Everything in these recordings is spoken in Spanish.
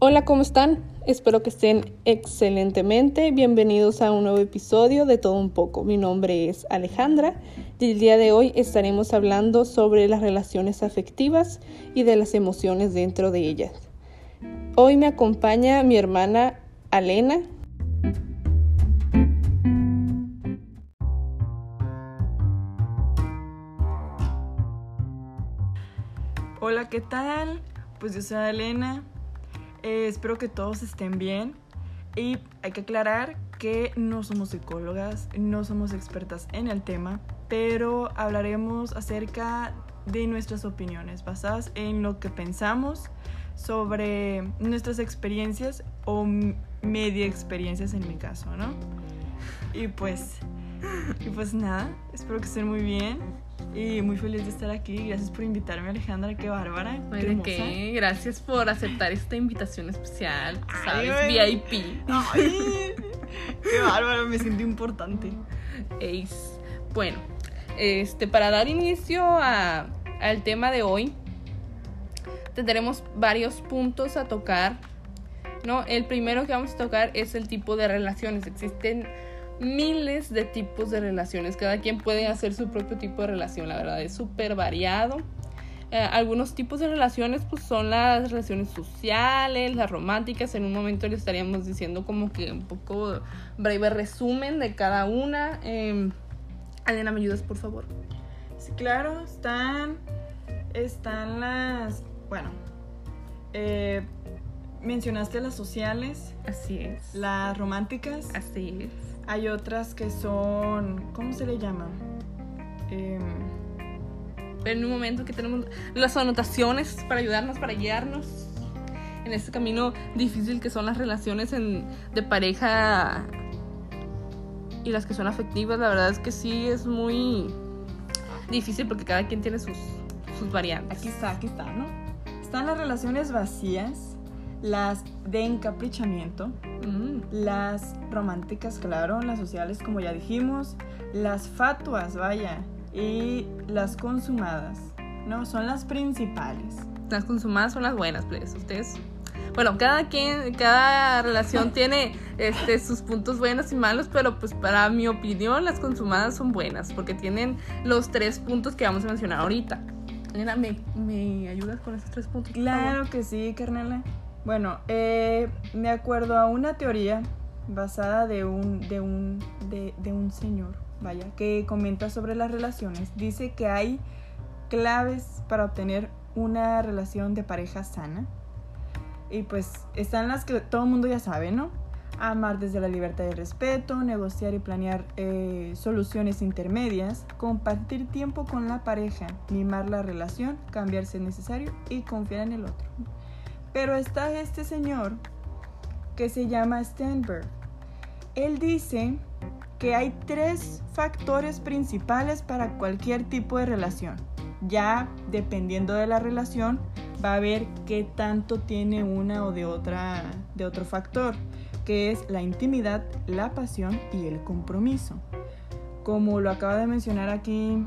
Hola, ¿cómo están? Espero que estén excelentemente. Bienvenidos a un nuevo episodio de Todo un poco. Mi nombre es Alejandra y el día de hoy estaremos hablando sobre las relaciones afectivas y de las emociones dentro de ellas. Hoy me acompaña mi hermana Alena. Hola, ¿qué tal? Pues yo soy Elena. Eh, espero que todos estén bien. Y hay que aclarar que no somos psicólogas, no somos expertas en el tema, pero hablaremos acerca de nuestras opiniones basadas en lo que pensamos sobre nuestras experiencias o media experiencias en mi caso, ¿no? Y pues, y pues nada, espero que estén muy bien. Y muy feliz de estar aquí. Gracias por invitarme, Alejandra. Qué bárbara. Qué? Gracias por aceptar esta invitación especial. ¿Sabes? VIP. Ay, qué bárbara. Me siento importante. Ace. Bueno, este, para dar inicio a, al tema de hoy, tendremos varios puntos a tocar. ¿no? El primero que vamos a tocar es el tipo de relaciones. Existen miles de tipos de relaciones. Cada quien puede hacer su propio tipo de relación, la verdad es súper variado. Eh, algunos tipos de relaciones pues son las relaciones sociales, las románticas. En un momento le estaríamos diciendo como que un poco breve resumen de cada una. Eh, Elena, ¿me ayudas por favor? Sí, claro, están, están las, bueno, eh, mencionaste las sociales. Así es. Las románticas. Así es hay otras que son, ¿cómo se le llama? Em, en un momento que tenemos las anotaciones para ayudarnos, para guiarnos en este camino difícil que son las relaciones de pareja y las que son afectivas. La verdad es que sí es muy difícil porque cada quien tiene sus, sus variantes. Aquí está, aquí está, ¿no? Están las relaciones vacías, las de encaprichamiento, mm. Las románticas, claro, las sociales, como ya dijimos, las fatuas, vaya, y las consumadas, ¿no? Son las principales. Las consumadas son las buenas, pues, ustedes. Bueno, cada quien, cada relación tiene este, sus puntos buenos y malos, pero pues para mi opinión las consumadas son buenas porque tienen los tres puntos que vamos a mencionar ahorita. Elena, ¿me, ¿me ayudas con esos tres puntos? Claro que sí, Carnela. Bueno, eh, me acuerdo a una teoría basada de un, de, un, de, de un señor, vaya, que comenta sobre las relaciones. Dice que hay claves para obtener una relación de pareja sana. Y pues están las que todo el mundo ya sabe, ¿no? Amar desde la libertad y respeto, negociar y planear eh, soluciones intermedias, compartir tiempo con la pareja, mimar la relación, cambiar si es necesario y confiar en el otro. Pero está este señor que se llama Stenberg. Él dice que hay tres factores principales para cualquier tipo de relación. Ya dependiendo de la relación, va a ver qué tanto tiene una o de otra de otro factor, que es la intimidad, la pasión y el compromiso. Como lo acaba de mencionar aquí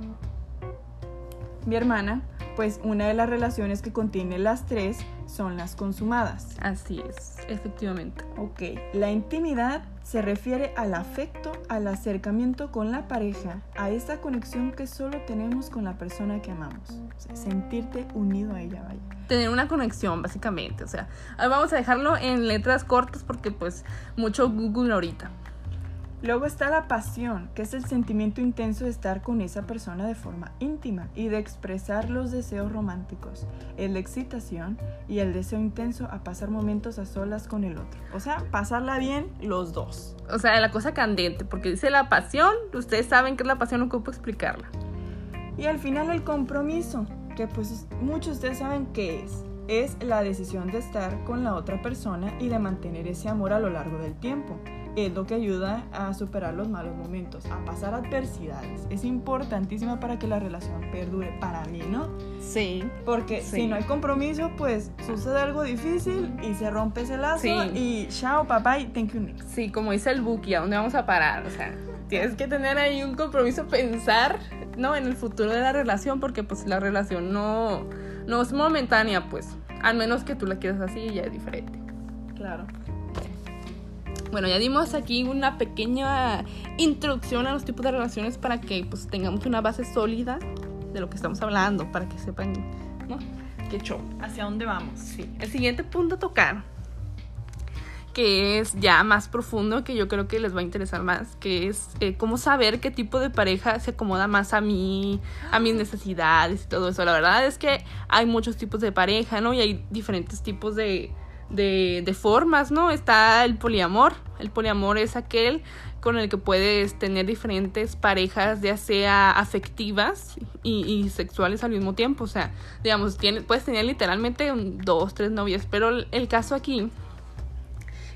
mi hermana, pues una de las relaciones que contiene las tres son las consumadas. Así es, efectivamente. Ok, la intimidad se refiere al afecto, al acercamiento con la pareja, a esa conexión que solo tenemos con la persona que amamos. sentirte unido a ella, vaya. Tener una conexión, básicamente. O sea, vamos a dejarlo en letras cortas porque pues mucho Google ahorita. Luego está la pasión, que es el sentimiento intenso de estar con esa persona de forma íntima y de expresar los deseos románticos. Es la excitación y el deseo intenso a pasar momentos a solas con el otro. O sea, pasarla bien los dos. O sea, la cosa candente, porque dice la pasión, ustedes saben que es la pasión, no puedo explicarla. Y al final el compromiso, que pues muchos de ustedes saben qué es. Es la decisión de estar con la otra persona y de mantener ese amor a lo largo del tiempo es lo que ayuda a superar los malos momentos, a pasar adversidades. Es importantísima para que la relación perdure para mí, ¿no? Sí. Porque si no hay compromiso, pues sucede algo difícil y se rompe ese lazo y chao, papá y thank you next. Sí, como dice el Buki, ¿a dónde vamos a parar? O sea, tienes que tener ahí un compromiso, pensar, ¿no? En el futuro de la relación, porque pues la relación no, no es momentánea, pues. Al menos que tú la quieras así, ya es diferente. Claro. Bueno, ya dimos aquí una pequeña introducción a los tipos de relaciones para que pues tengamos una base sólida de lo que estamos hablando, para que sepan, ¿no? Qué show. ¿Hacia dónde vamos? Sí. El siguiente punto a tocar, que es ya más profundo, que yo creo que les va a interesar más, que es eh, cómo saber qué tipo de pareja se acomoda más a mí, a mis necesidades y todo eso. La verdad es que hay muchos tipos de pareja, ¿no? Y hay diferentes tipos de, de, de formas, ¿no? Está el poliamor. El poliamor es aquel con el que puedes tener diferentes parejas, ya sea afectivas y, sexuales al mismo tiempo. O sea, digamos, puedes tener literalmente dos, tres novias. Pero el, el caso aquí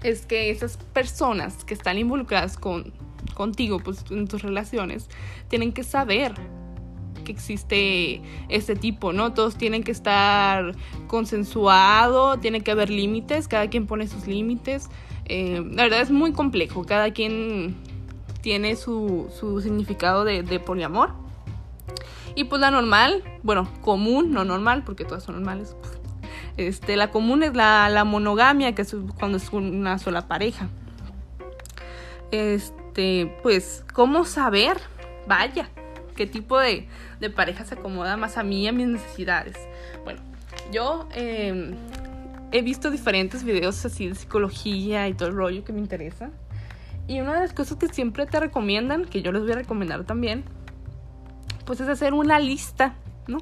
es que esas personas que están involucradas con, contigo, pues en tus relaciones, tienen que saber que existe este tipo, ¿no? Todos tienen que estar consensuado, tiene que haber límites, cada quien pone sus límites. Eh, la verdad es muy complejo, cada quien tiene su, su significado de, de poliamor. Y pues la normal, bueno, común, no normal, porque todas son normales. Este, la común es la, la monogamia, que es cuando es una sola pareja. Este, pues, ¿cómo saber? Vaya, qué tipo de, de pareja se acomoda más a mí a mis necesidades. Bueno, yo eh, he visto diferentes videos así de psicología y todo el rollo que me interesa. Y una de las cosas que siempre te recomiendan, que yo les voy a recomendar también, pues es hacer una lista, ¿no?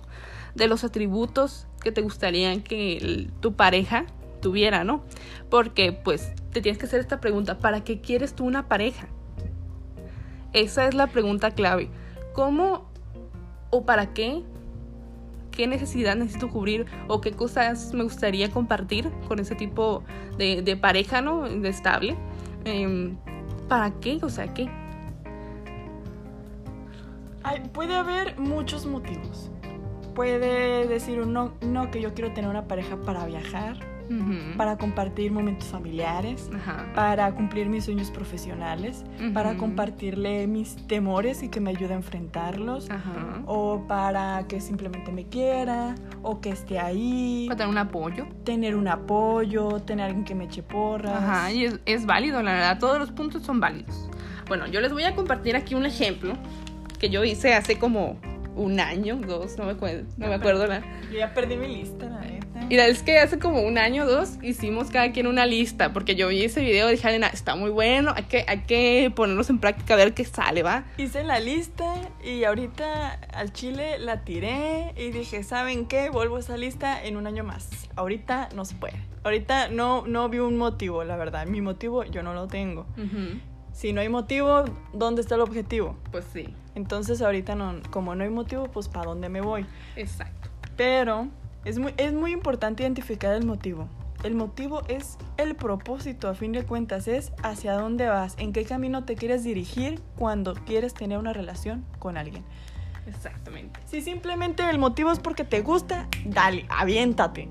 De los atributos que te gustaría que el- tu pareja tuviera, ¿no? Porque pues te tienes que hacer esta pregunta, ¿para qué quieres tú una pareja? Esa es la pregunta clave. ¿Cómo o para qué? ¿Qué necesidad necesito cubrir? ¿O qué cosas me gustaría compartir con ese tipo de, de pareja, ¿no? De estable. Em, ¿Para qué? O sea, ¿qué? Puede haber muchos motivos. Puede decir uno, no, que yo quiero tener una pareja para viajar, Para compartir momentos familiares, para cumplir mis sueños profesionales, para compartirle mis temores y que me ayude a enfrentarlos, o para que simplemente me quiera, o que esté ahí, Para tener un apoyo. tener un apoyo, tener alguien que me eche porras. Ajá, y es, es válido, la verdad, todos los puntos son válidos. Bueno, yo les voy a compartir aquí un ejemplo que yo hice hace como un año, dos, no me acuerdo, no me acuerdo. La... Yo ya perdí mi lista, la neta. Y la verdad es que hace como un año o dos hicimos cada quien una lista, porque yo vi ese video y dije, Elena, está muy bueno, hay que, hay que ponernos en práctica a ver qué sale, ¿va? Hice la lista y ahorita al chile la tiré y dije, ¿saben qué? Vuelvo a esa lista en un año más. Ahorita no se puede. Ahorita no, no vi un motivo, la verdad. Mi motivo yo no lo tengo. Ujú, Si no hay motivo, ¿dónde está el objetivo? Pues sí, Entonces ahorita no, como no hay motivo, pues ¿para dónde me voy? exacto. Pero es muy, es muy importante identificar el motivo. El motivo es el propósito, a fin de cuentas, es hacia dónde vas, en qué camino te quieres dirigir cuando quieres tener una relación con alguien. Exactamente. Si simplemente el motivo es porque te gusta, dale, aviéntate.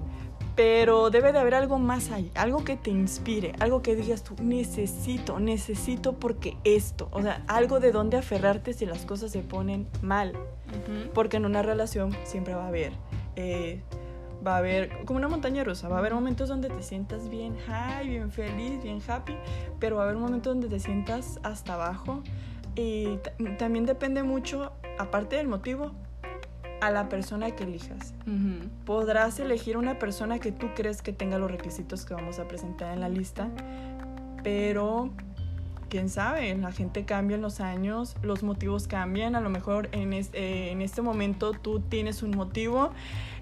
Pero debe de haber algo más ahí, algo que te inspire, algo que digas tú, necesito, necesito porque esto. O sea, algo de donde aferrarte si las cosas se ponen mal. Porque en una relación siempre va a haber, eh, va a haber, como una montaña rusa, va a haber momentos donde te sientas bien high, bien feliz, bien happy, pero va a haber momentos donde te sientas hasta abajo. Y ta- también depende mucho, aparte del motivo, a la persona que elijas. Podrás elegir una persona que tú crees que tenga los requisitos que vamos a presentar en la lista, pero quién sabe, la gente cambia en los años, los motivos cambian, a lo mejor en, es- eh, en este momento tú tienes un motivo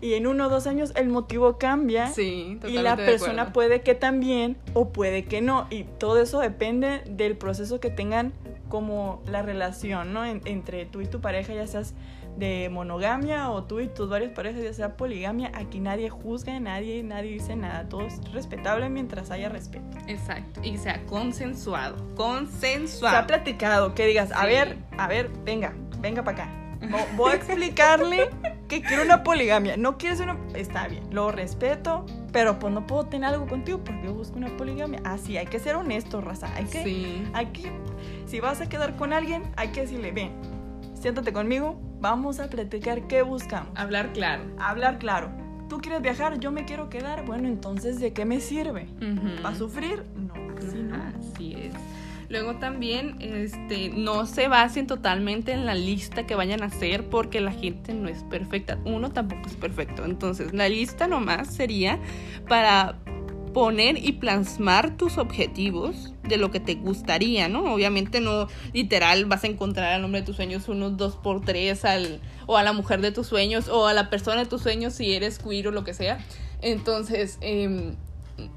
y en uno o dos años el motivo cambia Sí, y la persona puede que también o puede que no y todo eso depende del proceso que tengan como la relación, ¿no? En- entre tú y tu pareja, ya seas de monogamia o tú y tus varias parejas, ya sea poligamia, aquí nadie juzga, nadie, nadie dice nada, todo es respetable mientras haya respeto. Exacto. Y sea consensuado. Se ha Consensuado. platicado, que digas, a ver, a ver, venga, venga para acá. Vo- Voy a explicarle que quiero una poligamia. No quieres una. Está bien, lo respeto, pero pues no puedo tener algo contigo porque yo busco una poligamia. Ah, sí, hay que ser honesto, raza. Hay que, Sí. hay que. Si vas a quedar con alguien, hay que decirle, ven, siéntate conmigo, vamos a platicar qué buscamos. Hablar claro. Hablar claro. tú quieres viajar, yo me quiero quedar. Bueno, entonces, ¿de qué me sirve? Ujú. ¿Para sufrir? No, así no. Así es. Luego también, este, no se basen totalmente en la lista que vayan a hacer porque la gente no es perfecta. Uno tampoco es perfecto. Entonces, la lista nomás sería para poner y plasmar tus objetivos de lo que te gustaría, ¿no? Obviamente no literal vas a encontrar al hombre de tus sueños unos dos por tres al, o a la mujer de tus sueños o a la persona de tus sueños si eres queer o lo que sea. Entonces, em,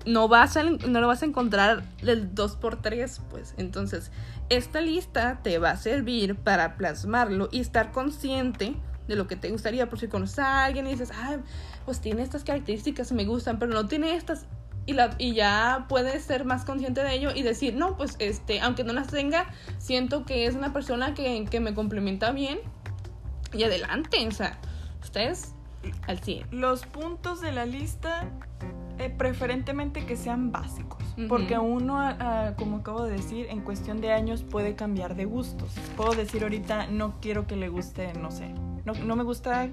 no vas a, no lo vas a encontrar del 2x3, pues. Entonces, esta lista te va a servir para plasmarlo y estar consciente de lo que te gustaría. Por si conoces a alguien y dices, ah, pues tiene estas características, me gustan, pero no tiene estas. Y, la, y ya puedes ser más consciente de ello y decir, no, pues este, aunque no las tenga, siento que es una persona que, que me complementa bien. Y adelante, o sea, ustedes al 100. Los puntos de la lista, eh, preferentemente que sean básicos. Porque uno, como acabo de decir, en cuestión de años puede cambiar de gustos. Puedo decir ahorita, no quiero que le guste, no sé. No, no me gusta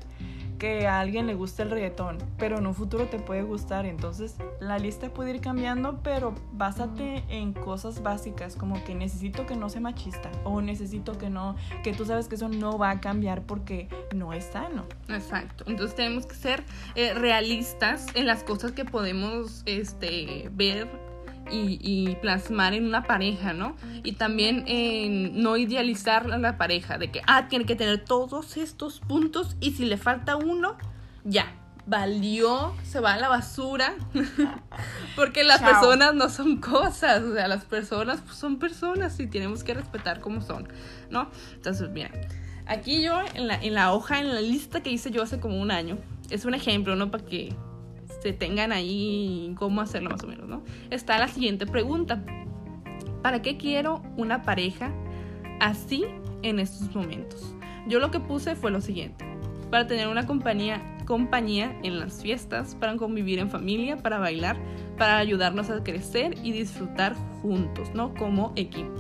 que a alguien le guste el reggaetón, pero en un futuro te puede gustar. Entonces, la lista puede ir cambiando, pero básate en cosas básicas, como que necesito que no sea machista o necesito que no, que tú sabes que eso no va a cambiar porque no es sano. Exacto. Entonces tenemos que ser eh, realistas en las cosas que podemos este, ver y, y plasmar en una pareja, ¿no? Y también en no idealizar a la pareja, de que, ah, tiene que tener todos estos puntos y si le falta uno, ya, valió, se va a la basura, porque las Chao. personas no son cosas, o sea, las personas pues, son personas y tenemos que respetar como son, ¿no? Entonces, mira, aquí yo en la, en la hoja, en la lista que hice yo hace como un año, es un ejemplo, ¿no? Para que se tengan ahí cómo hacerlo más o menos, ¿no? Está la siguiente pregunta. ¿Para qué quiero una pareja así en estos momentos? Yo lo que puse fue lo siguiente. Para tener una compañía, compañía en las fiestas, para convivir en familia, para bailar, para ayudarnos a crecer y disfrutar juntos, ¿no? Como equipo.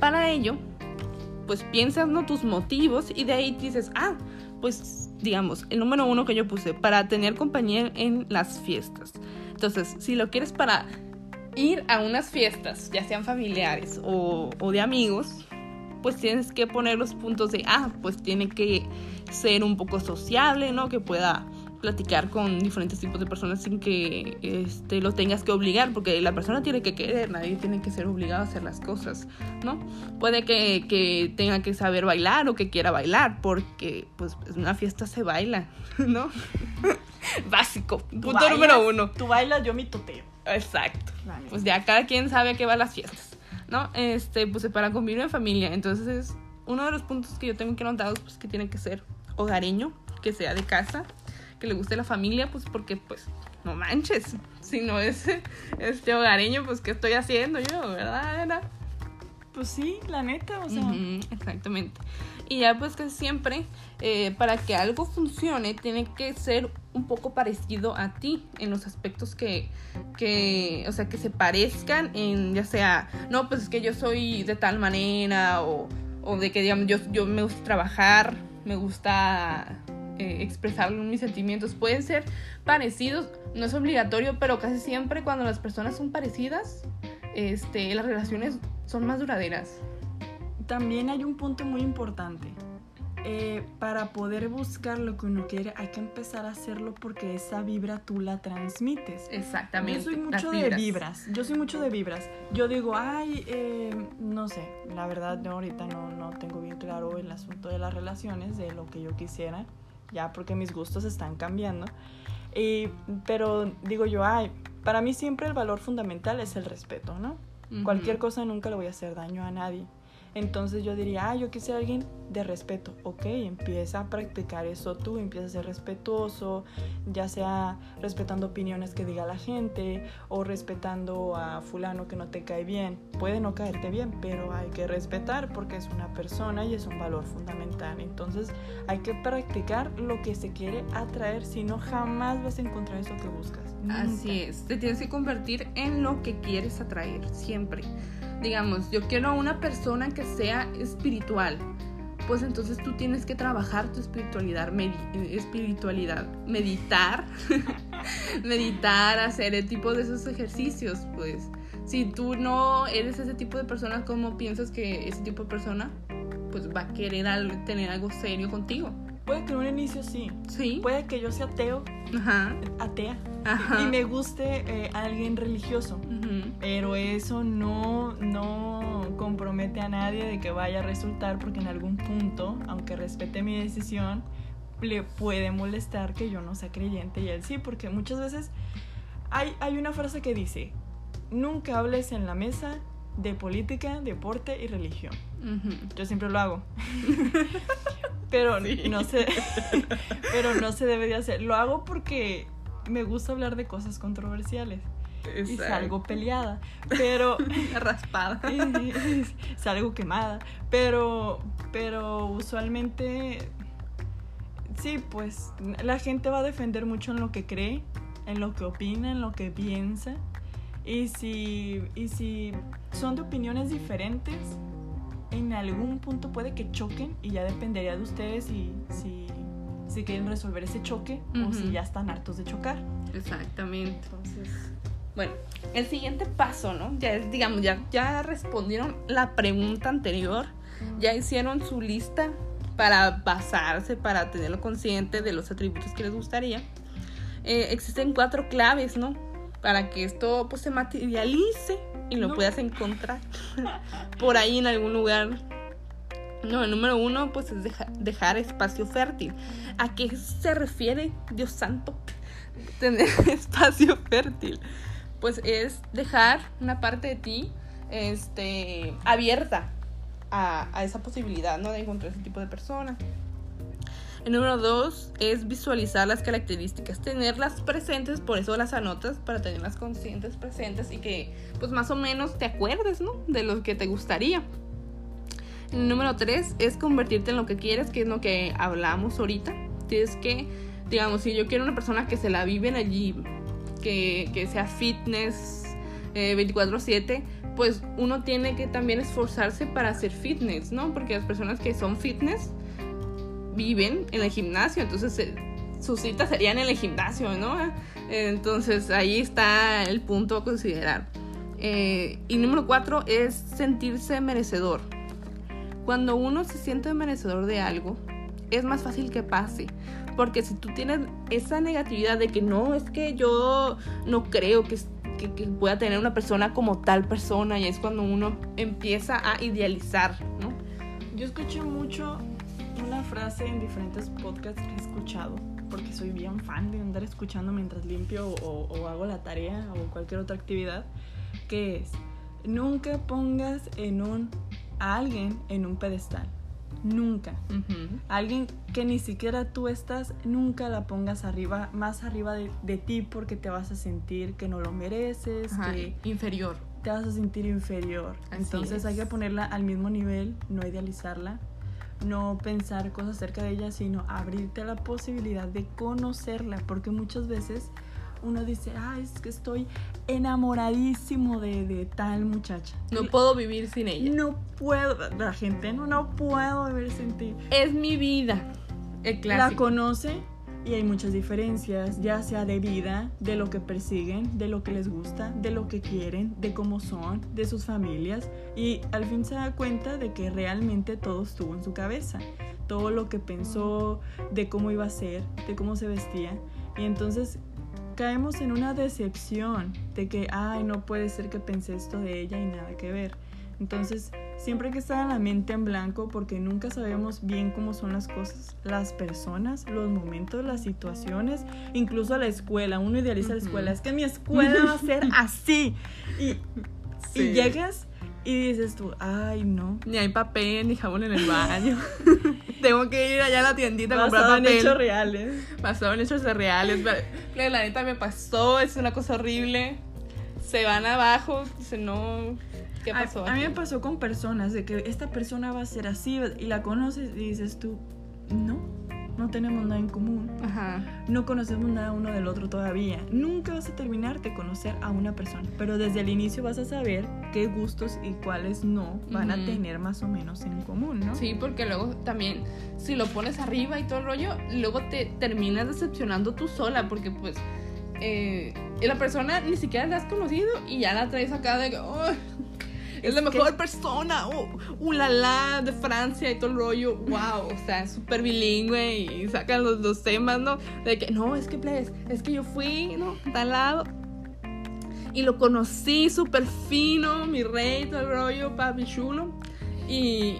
Para ello, pues piensas, ¿no? Tus motivos y de ahí dices, ah, pues digamos, el número uno que yo puse, para tener compañía en las fiestas. Entonces, si lo quieres para ir a unas fiestas, ya sean familiares o, o de amigos, pues tienes que poner los puntos de, ah, pues tiene que ser un poco sociable, ¿no? Que pueda platicar con diferentes tipos de personas sin que este, lo tengas que obligar, porque la persona tiene que querer, nadie tiene que ser obligado a hacer las cosas, ¿no? Puede que, que tenga que saber bailar o que quiera bailar, porque pues en una fiesta se baila, ¿no? Básico, punto bailas, número uno. Tú bailas, yo mi toteo. Exacto. Pues ya cada quien sabe a qué va a las fiestas, ¿no? Este, pues para convivir en familia. Entonces, uno de los puntos que yo tengo que anotar pues que tiene que ser hogareño, que sea de casa, que le guste la familia, pues porque, pues, no manches. Si no es este hogareño, pues, ¿qué estoy haciendo yo, verdad? Pues sí, la neta, o sea. Exactamente. Y ya pues que siempre, eh, para que algo funcione, tiene que ser un poco parecido a ti en los aspectos que, que, o sea, que se parezcan en, ya sea, no, pues es que yo soy de tal manera o, o de que, digamos, yo, yo me gusta trabajar, me gusta eh, expresar mis sentimientos. Pueden ser parecidos, no es obligatorio, pero casi siempre cuando las personas son parecidas, este, las relaciones son más duraderas. También hay un punto muy importante. Eh, para poder buscar lo que uno quiere, hay que empezar a hacerlo porque esa vibra tú la transmites. Exactamente. Yo soy mucho de vibras. Yo soy mucho de vibras. Yo digo, ay, eh, no sé, la verdad, yo ahorita no, no tengo bien claro el asunto de las relaciones, de lo que yo quisiera, ya porque mis gustos están cambiando. Y, pero digo yo, ay, para mí siempre el valor fundamental es el respeto, ¿no? Cualquier cosa nunca le voy a hacer daño a nadie. Entonces yo diría, ah, yo quisiera alguien de respeto. Ok, empieza a practicar eso tú, empieza a ser respetuoso, ya sea respetando opiniones que diga la gente o respetando a fulano que no te cae bien. Puede no caerte bien, pero hay que respetar porque es una persona y es un valor fundamental. Entonces hay que practicar lo que se quiere atraer, si no jamás vas a encontrar eso que buscas. Así es, te tienes que convertir en lo que quieres atraer, siempre. Digamos, yo quiero a una persona que sea espiritual. pues entonces tú tienes que trabajar tu espiritualidad, espiritualidad, meditar, meditar, hacer el tipo de esos ejercicios, pues si tú no eres ese tipo de persona, ¿cómo piensas que ese tipo de persona pues va a querer tener algo serio contigo? Puede que en un inicio sí. Sí. Puede que yo sea ateo. Ajá. Atea. Ajá. Y me guste eh, alguien religioso. Pero eso no, no compromete a nadie de que vaya a resultar porque en algún punto, aunque respete mi decisión, le puede molestar que yo no sea creyente y él sí, porque muchas veces hay, hay una frase que dice, nunca hables en la mesa de política, deporte y religión. Yo siempre lo hago. pero no sé pero no se debe de hacer. Lo hago porque me gusta hablar de cosas controversiales. Y salgo peleada, pero raspada. salgo quemada, pero pero usualmente sí, pues la gente va a defender mucho en lo que cree, en lo que opina, en lo que piensa y si, y si son de opiniones diferentes, en algún punto puede que choquen y ya dependería de ustedes si, si, si quieren resolver ese choque o si ya están hartos de chocar. Exactamente. Entonces, bueno, el siguiente paso, ¿no? Ya es, digamos, ya, ya respondieron la pregunta anterior, ya hicieron su lista para basarse, para tenerlo consciente de los atributos que les gustaría. Eh, existen cuatro claves, ¿no? para que esto pues se materialice y lo puedas encontrar por ahí en algún lugar. No, el número uno pues es dejar espacio fértil. ¿A qué se refiere, Dios santo? Tener espacio fértil. Pues es dejar una parte de ti este, abierta a, a esa posibilidad, ¿no? De encontrar ese tipo de persona. El número dos es visualizar las características, tenerlas presentes, por eso las anotas, para tenerlas conscientes, presentes y que pues más o menos te acuerdes, ¿no? De lo que te gustaría. El número tres es convertirte en lo que quieres, que es lo que hablamos ahorita. Tienes que, digamos, si yo quiero una persona que se la vive en el que, que sea fitness 24/7, eh, pues uno tiene que también esforzarse para hacer fitness, ¿no? Porque las personas que son fitness, viven en el gimnasio, entonces eh, sus citas serían en el gimnasio, ¿no? Entonces ahí está el punto a considerar. Eh, y número cuatro es sentirse merecedor. Cuando uno se siente merecedor de algo, es más fácil que pase. Porque si tú tienes esa negatividad de que no, es que yo no creo que, que, pueda tener una persona como tal persona, y es cuando uno empieza a idealizar, ¿no? Yo escuché mucho una frase en diferentes podcasts que he escuchado, porque soy bien fan de andar escuchando mientras limpio o, hago la tarea o cualquier otra actividad, que es, nunca pongas en un, a alguien en un pedestal. Nunca. Alguien que ni siquiera tú estás, nunca la pongas arriba, más arriba de, ti porque te vas a sentir que no lo mereces, que inferior. Te vas a sentir inferior. Entonces hay que ponerla al mismo nivel, no idealizarla no pensar cosas acerca de ella, sino abrirte a la posibilidad de conocerla, porque muchas veces uno dice, ah, es que estoy enamoradísimo de, tal muchacha. No puedo vivir sin ella. No puedo, la gente no, no puedo vivir sin ti. Es mi vida. El. La conoce y hay muchas diferencias, ya sea de vida, de lo que persiguen, de lo que les gusta, de lo que quieren, de cómo son, de sus familias. Y al fin se da cuenta de que realmente todo estuvo en su cabeza. Todo lo que pensó, de cómo iba a ser, de cómo se vestía. Y entonces caemos en una decepción de que, ay, no puede ser que pensé esto de ella y nada que ver. Entonces, siempre hay que estar en la mente en blanco porque nunca sabemos bien cómo son las cosas, las personas, los momentos, las situaciones, incluso la escuela. Uno idealiza la escuela, es que mi escuela va a ser así. Y, y llegas y dices tú, ay, no. Ni hay papel, ni jabón en el baño. Tengo que ir allá a la tiendita a comprar papel. en hechos reales. Basado en hechos reales. La neta me pasó, es una cosa horrible. Se van abajo, dicen, no, ¿Qué pasó? A, mí me pasó con personas de que esta persona va a ser así y la conoces y dices tú, no, no tenemos nada en común, Ajá. no conocemos nada uno del otro todavía. Nunca vas a terminar de conocer a una persona, pero desde el inicio vas a saber qué gustos y cuáles no van a tener más o menos en común, ¿no? Sí, porque luego también, si lo pones arriba y todo el rollo, luego te terminas decepcionando tú sola, porque pues eh, la persona ni siquiera la has conocido y ya la traes acá de que "Ay, es, Es la que- mejor persona, oh, ulala, de Francia y todo el rollo, wow, o sea, súper bilingüe y sacan los, los temas, ¿no? De que, no, es que, pues, es que yo fui, ¿no? Tal lado. Y lo conocí súper fino, mi rey, todo el rollo, papi chulo. Y,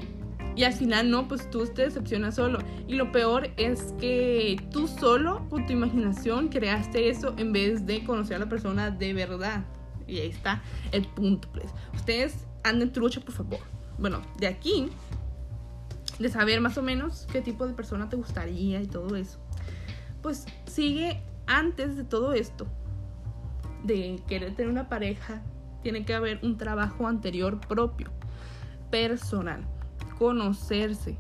y al final no, pues tú te decepcionas solo. Y lo peor es que tú solo, con tu imaginación, creaste eso en vez de conocer a la persona de verdad. Y ahí está el punto, pues. Ustedes anden trucha, por favor. Bueno, de aquí, de saber más o menos qué tipo de persona te gustaría y todo eso. Pues sigue antes de todo esto, de querer tener una pareja, tiene que haber un trabajo anterior propio, personal, conocerse,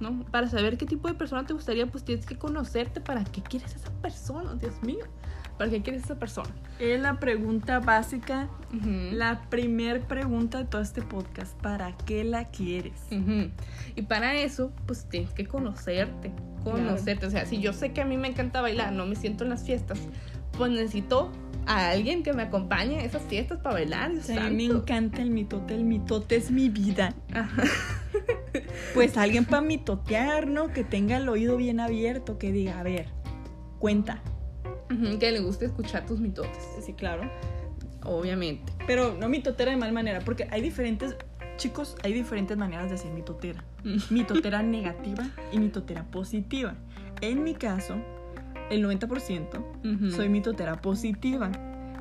¿no? Para saber qué tipo de persona te gustaría, pues tienes que conocerte para qué quieres esa persona, Dios mío. ¿Para qué quieres esa persona? Es la pregunta básica, Ujú. la primer pregunta de todo este podcast. ¿Para qué la quieres? Ujú. Y para eso, pues tienes que conocerte, conocerte. O sea, si yo sé que a mí me encanta bailar, no me siento en las fiestas, pues necesito a alguien que me acompañe a esas fiestas para bailar. O sea, a mí me encanta el mitote, el mitote es mi vida. Ajá. Pues alguien para mitotear, ¿no? Que tenga el oído bien abierto, que diga, a ver, cuenta. Que le guste escuchar tus mitotes, Sí, claro. obviamente. Pero no mitotera de mal manera, porque hay diferentes, chicos, hay diferentes maneras de ser mitotera. Mitotera negativa y mitotera positiva. En mi caso, el 90% Ujú. soy mitotera positiva.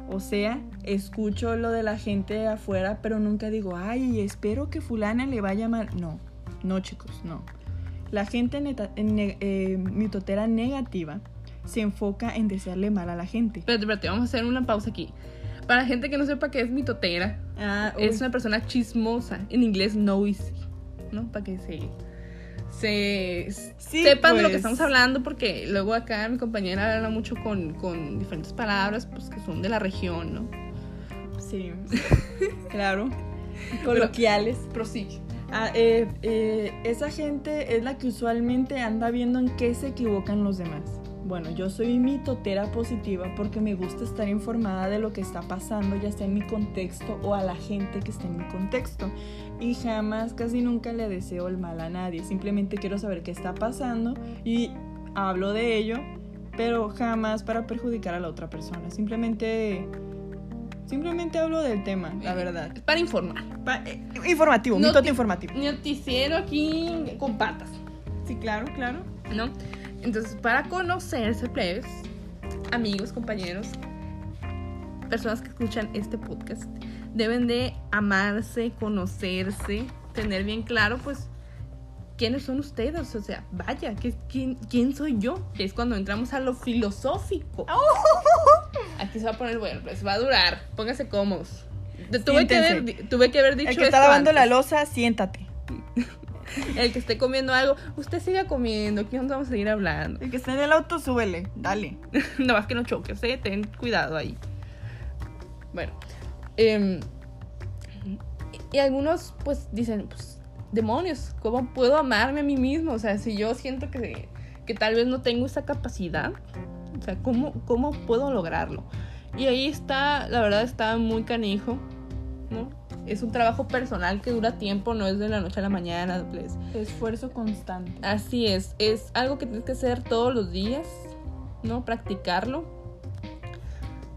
O sea, escucho lo de la gente de afuera, pero nunca digo, ay, espero que fulana le vaya mal. No, no chicos, no. La gente neta- ne- eh, mitotera negativa se enfoca en desearle mal a la gente. Espérate, espérate, vamos a hacer una pausa aquí. Para la gente que no sepa qué es mitotera, Ah, es una persona chismosa. En inglés, noisy. ¿No? Para que se. se Sí, sepan de lo que pues. estamos hablando, porque luego acá mi compañera habla mucho con, con diferentes palabras pues, que son de la región, ¿no? Sí, claro. Coloquiales. Prosigue. Ah, eh, eh, esa gente es la que usualmente anda viendo en qué se equivocan los demás. Bueno, yo soy mitotera positiva porque me gusta estar informada de lo que está pasando, ya sea en mi contexto o a la gente que está en mi contexto. Y jamás, casi nunca le deseo el mal a nadie. Simplemente quiero saber qué está pasando y hablo de ello, pero jamás para perjudicar a la otra persona. Simplemente, simplemente hablo del tema, la verdad. Es para informar. Pa- eh, informativo, No mitote te- informativo. Noticiero aquí con patas. Sí, claro, claro. ¿no? Entonces, para conocerse, plebes, amigos, compañeros, personas que escuchan este podcast, deben de amarse, conocerse, tener bien claro, pues, quiénes son ustedes. O sea, vaya, ¿qué- quién, quién soy yo? Que es cuando entramos a lo filosófico. Aquí se va a poner bueno, pues va a durar. Pónganse cómodos. Tuve que, di- tuve que haber dicho El que está esto lavando la losa, siéntate. El que esté comiendo algo, usted siga comiendo, aquí nos vamos a seguir hablando. El que está en el auto, súbele. Dale. no más que no choques, ¿eh? ten cuidado ahí. Bueno, em, y algunos pues dicen, pues, demonios, ¿cómo puedo amarme a mí mismo? O sea, si yo siento que, que tal vez no tengo esa capacidad, o sea, ¿cómo, ¿cómo puedo lograrlo? Y ahí está, la verdad está muy canijo, ¿no? Es un trabajo personal que dura tiempo, no es de la noche a la mañana, pues. Esfuerzo constante. Así es, es algo que tienes que hacer todos los días, ¿no? Practicarlo.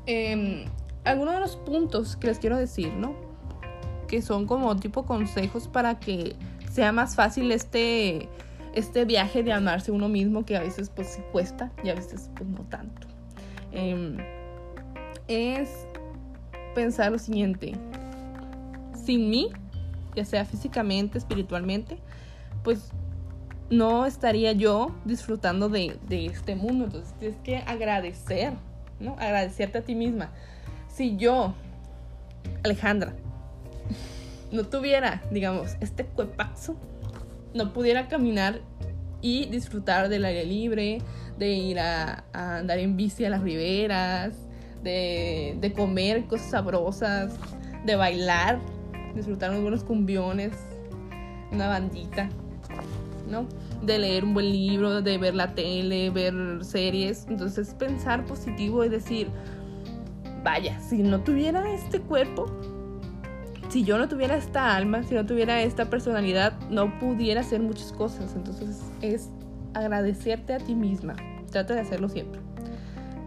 Em, algunos de los puntos que les quiero decir, ¿no? Que son como tipo consejos para que sea más fácil este, este viaje de amarse uno mismo, que a veces pues sí cuesta y a veces pues no tanto. Em, es pensar lo siguiente, sin mí, ya sea físicamente, espiritualmente, pues no estaría yo disfrutando de, este mundo. Entonces tienes que agradecer, ¿no? Agradecerte a ti misma. Si yo, Alejandra, no tuviera, digamos, este cuepazo, no pudiera caminar y disfrutar del aire libre, de ir a, a andar en bici a las riberas, de, de comer cosas sabrosas, de bailar, disfrutar unos buenos cumbiones, una bandita, ¿no? De leer un buen libro, de ver la tele, ver series. Entonces pensar positivo y decir, vaya, si no tuviera este cuerpo, si yo no tuviera esta alma, si no tuviera esta personalidad, no pudiera hacer muchas cosas. Entonces es agradecerte a ti misma. Trata de hacerlo siempre.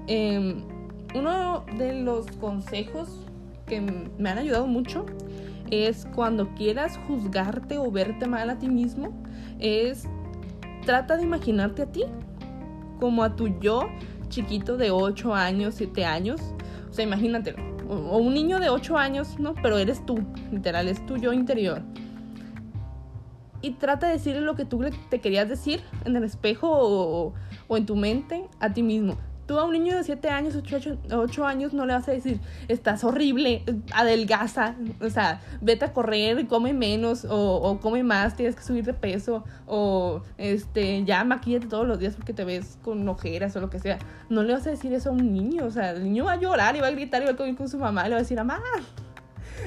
Em, uno de los consejos que me han ayudado mucho es cuando quieras juzgarte o verte mal a ti mismo, es trata de imaginarte a ti como a tu yo chiquito de 8 años, 7 años. O sea, imagínatelo. O un niño de 8 años, ¿no? Pero eres tú, literal, es tu yo interior. Y trata de decirle lo que tú te querías decir en el espejo o, o en tu mente a ti mismo. Tú a un niño de 7 años, 8, años no le vas a decir, estás horrible, adelgaza, o sea, vete a correr, come menos o, come más, tienes que subir de peso o este, ya maquillate todos los días porque te ves con ojeras o lo que sea. No le vas a decir eso a un niño, o sea, el niño va a llorar y va a gritar y va a comer con su mamá y le va a decir, mamá,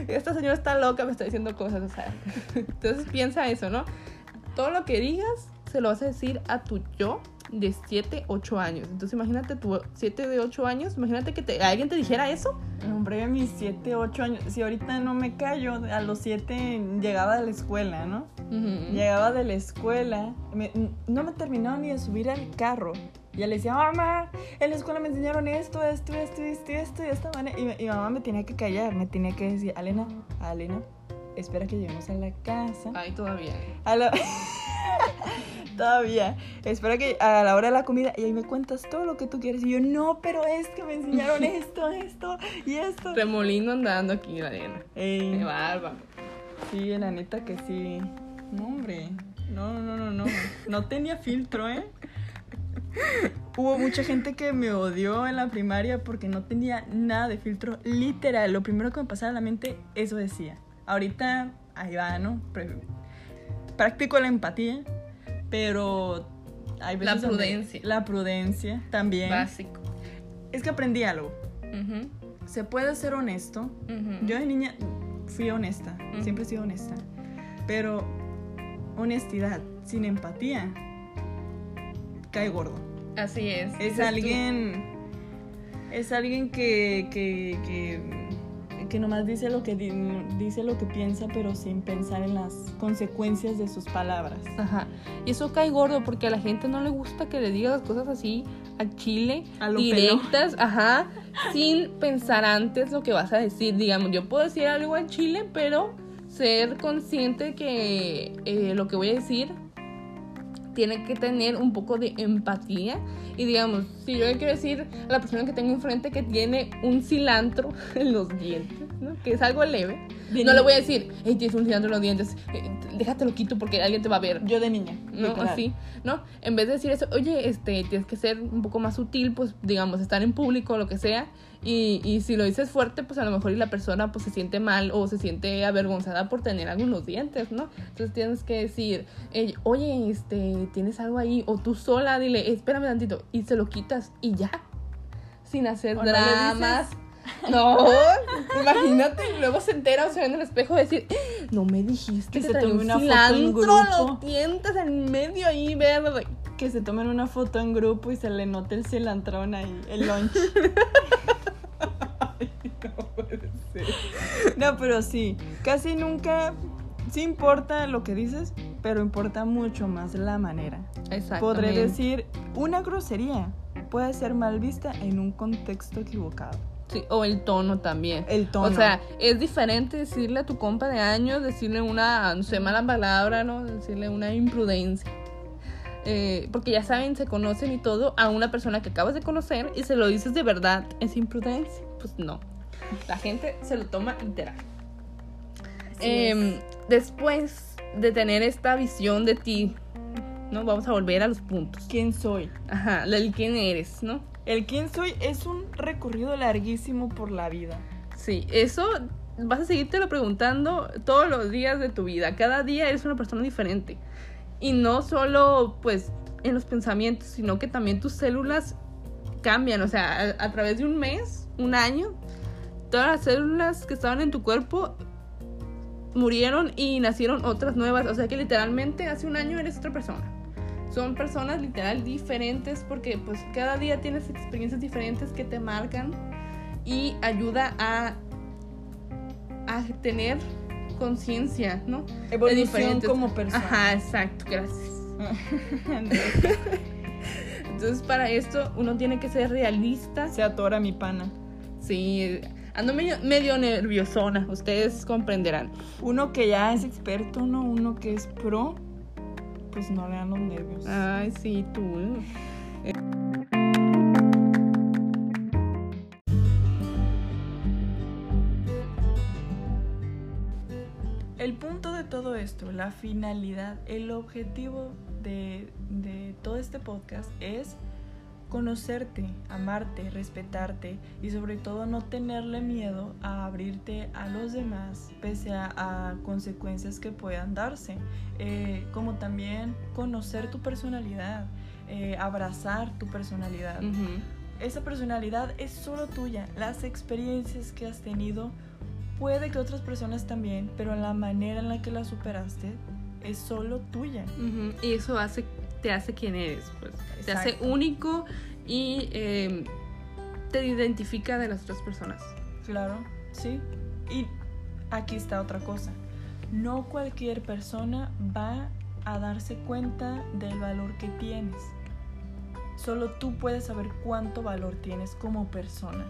esta señora está loca, me está diciendo cosas, o sea. Entonces piensa eso, ¿no? Todo lo que digas se lo vas a decir a tu yo de 7, 8 años. Entonces imagínate tu 7 de 8 años, imagínate que te, alguien te dijera eso. Hombre, a mis 7, 8 años, si ahorita no me callo, a los 7 llegaba de la escuela, ¿no? Llegaba de la escuela, no me terminaba ni de subir al carro. Ya le decía, mamá, en la escuela me enseñaron esto, esto, esto, esto, esto, y esta manera. Y, mamá me tenía que callar, me tenía que decir, Alena, Alena, espera que lleguemos a la casa. Ay, todavía. A la... Todavía. Espera que a la hora de la comida y ahí me cuentas todo lo que tú quieres. Y yo, no, pero es que me enseñaron esto, esto y esto. Remolino andando aquí, la arena. Qué bárbaro. Sí, la neta que sí. No, hombre. No, no, no, no. No tenía filtro, ¿eh? Hubo mucha gente que me odió en la primaria porque no tenía nada de filtro. Literal, lo primero que me pasaba a la mente, eso decía. Ahorita, ahí va, ¿no? Practico la empatía pero hay veces La prudencia. la prudencia también. Básico. Es que aprendí algo. Se puede ser honesto. Yo de niña fui honesta, siempre he sido honesta. Pero honestidad sin empatía cae gordo. Así es. Es alguien. Es alguien que, que, que que nomás dice lo que dice lo que piensa, pero sin pensar en las consecuencias de sus palabras. Ajá. Y eso cae gordo porque a la gente no le gusta que le digas las cosas así al chile, directas, ajá, sin pensar antes lo que vas a decir. Digamos, yo puedo decir algo al chile, pero ser consciente que eh, lo que voy a decir tiene que tener un poco de empatía. Y digamos, si yo le quiero decir a la persona que tengo enfrente que tiene un cilantro en los dientes, ¿no? que es algo leve, no le voy a decir, hey, tienes un cilantro en los dientes, eh, déjate lo quito porque alguien te va a ver. Yo de niña. No, así, ¿no? En vez de decir eso, oye, este, tienes que ser un poco más sutil, pues, digamos, estar en público o lo que sea. Y, y si lo dices fuerte, pues a lo mejor y la persona pues se siente mal o se siente avergonzada por tener algunos dientes, ¿no? Entonces tienes que decir, oye, este, tienes algo ahí, o tú sola, dile, espérame tantito, y se lo quitas y ya, sin hacer dramas. No, imagínate, y luego se entera o se ve en el espejo y decir, no me dijiste que, se tome una foto en grupo. los dientes en medio ahí verde. Que se tomen una foto en grupo y se le note el cilantrón ahí, el lunch. no, pero sí, casi nunca, sí importa lo que dices, pero importa mucho más la manera. Podré decir una grosería, puede ser mal vista en un contexto equivocado. Sí, o el tono también. El tono. O sea, es diferente decirle a tu compa de años, decirle una, no sé, mala palabra, ¿no? Decirle una imprudencia. Eh, porque ya saben, se conocen y todo, a una persona que acabas de conocer y se lo dices de verdad, es imprudencia. Pues no. La gente se lo toma literal. Em, después de tener esta visión de ti, ¿no? Vamos a volver a los puntos. ¿Quién soy? Ajá, el quién eres, ¿no? El soy es un recorrido larguísimo por la vida. Sí, eso vas a seguirte lo preguntando todos los días de tu vida. Cada día eres una persona diferente. Y no solo, pues, en los pensamientos, sino que también tus células cambian. O sea, a, a través de un mes, un año, todas las células que estaban en tu cuerpo murieron y nacieron otras nuevas. O sea que literalmente hace un año eres otra persona. Son personas literal diferentes porque pues cada día tienes experiencias diferentes que te marcan y ayuda a, a tener conciencia, ¿no? De Evolución diferentes- como persona. Ajá, exacto, gracias. Entonces para esto uno tiene que ser realista. Se atora mi pana. Sí, ando medio, medio nerviosona, ustedes comprenderán. Uno que ya es experto, ¿no? Uno que es pro, pues no le dan los nervios. Ay, sí, tú. El punto de todo esto, la finalidad, el objetivo de, de todo este podcast es conocerte, amarte, respetarte y sobre todo no tenerle miedo a abrirte a los demás pese a, a consecuencias que puedan darse. Eh, como también conocer tu personalidad, eh, abrazar tu personalidad. Esa personalidad es solo tuya. Las experiencias que has tenido puede que otras personas también, pero la manera en la que la superaste es solo tuya. Y eso hace, te hace quien eres, pues. Te hace único y eh, te identifica de las otras personas. Claro, sí. Y aquí está otra cosa. No cualquier persona va a darse cuenta del valor que tienes. Solo tú puedes saber cuánto valor tienes como persona.